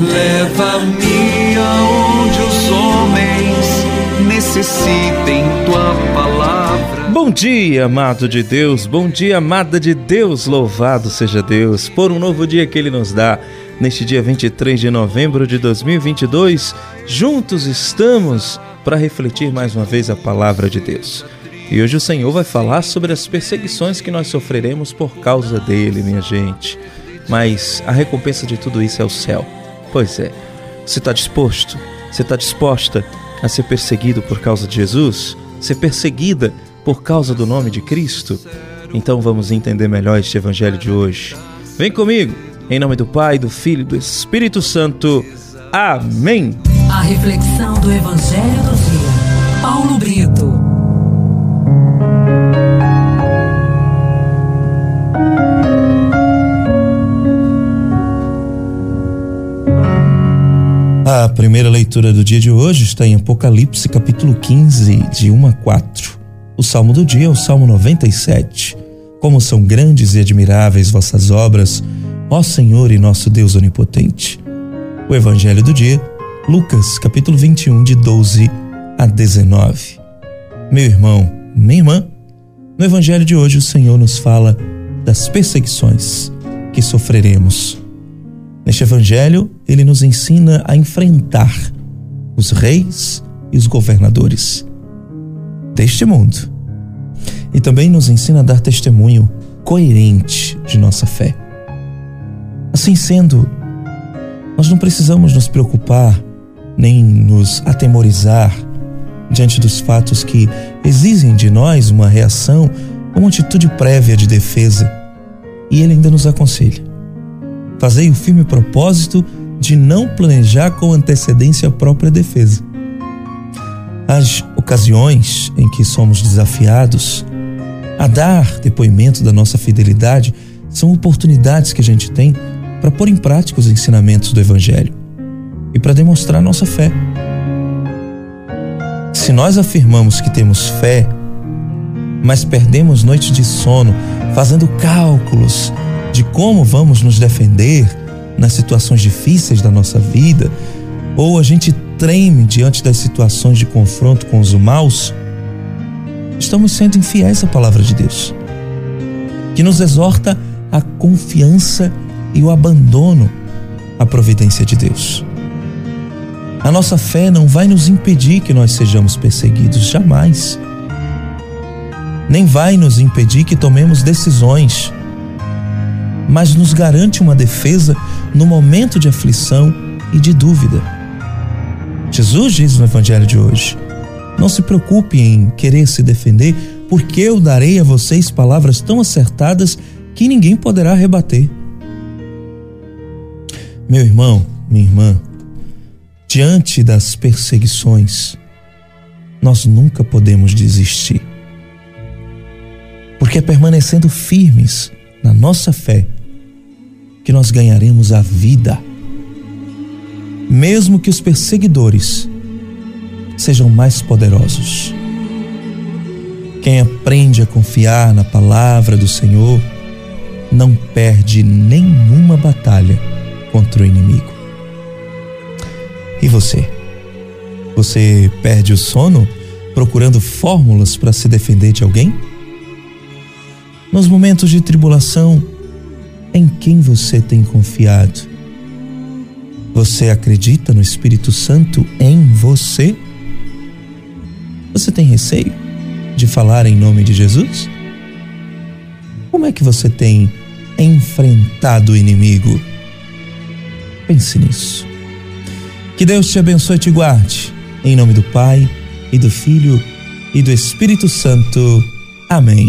Leva-me aonde os homens necessitem tua palavra. Bom dia, amado de Deus, bom dia, amada de Deus, louvado seja Deus por um novo dia que Ele nos dá. Neste dia 23 de novembro de 2022, juntos estamos para refletir mais uma vez a palavra de Deus. E hoje o Senhor vai falar sobre as perseguições que nós sofreremos por causa dele, minha gente. Mas a recompensa de tudo isso é o céu. Pois é. Você está disposto? Você está disposta a ser perseguido por causa de Jesus? Ser perseguida por causa do nome de Cristo? Então vamos entender melhor este evangelho de hoje. Vem comigo, em nome do Pai, do Filho e do Espírito Santo. Amém. A reflexão do evangelho do dia. Paulo Brito. A primeira leitura do dia de hoje está em Apocalipse, capítulo 15, de 1 a 4. O salmo do dia é o Salmo 97. Como são grandes e admiráveis vossas obras, ó Senhor e nosso Deus onipotente. O evangelho do dia, Lucas, capítulo 21, de 12 a 19. Meu irmão, minha irmã, no evangelho de hoje o Senhor nos fala das perseguições que sofreremos Neste evangelho, ele nos ensina a enfrentar os reis e os governadores deste mundo. E também nos ensina a dar testemunho coerente de nossa fé. Assim sendo, nós não precisamos nos preocupar nem nos atemorizar diante dos fatos que exigem de nós uma reação, uma atitude prévia de defesa. E ele ainda nos aconselha: Fazei o firme propósito de não planejar com antecedência a própria defesa. As ocasiões em que somos desafiados a dar depoimento da nossa fidelidade são oportunidades que a gente tem para pôr em prática os ensinamentos do Evangelho e para demonstrar nossa fé. Se nós afirmamos que temos fé, mas perdemos noites de sono fazendo cálculos de como vamos nos defender nas situações difíceis da nossa vida, ou a gente treme diante das situações de confronto com os maus, estamos sendo infiéis à palavra de Deus, que nos exorta a confiança e o abandono à providência de Deus. A nossa fé não vai nos impedir que nós sejamos perseguidos, jamais. Nem vai nos impedir que tomemos decisões mas nos garante uma defesa no momento de aflição e de dúvida. Jesus diz no Evangelho de hoje: Não se preocupe em querer se defender, porque eu darei a vocês palavras tão acertadas que ninguém poderá rebater. Meu irmão, minha irmã, diante das perseguições, nós nunca podemos desistir. Porque é permanecendo firmes na nossa fé que nós ganharemos a vida. Mesmo que os perseguidores sejam mais poderosos. Quem aprende a confiar na palavra do Senhor não perde nenhuma batalha contra o inimigo. E você? Você perde o sono procurando fórmulas para se defender de alguém? Nos momentos de tribulação, em quem você tem confiado? Você acredita no Espírito Santo em você? Você tem receio de falar em nome de Jesus? Como é que você tem enfrentado o inimigo? Pense nisso. Que Deus te abençoe e te guarde. Em nome do Pai, e do Filho, e do Espírito Santo. Amém.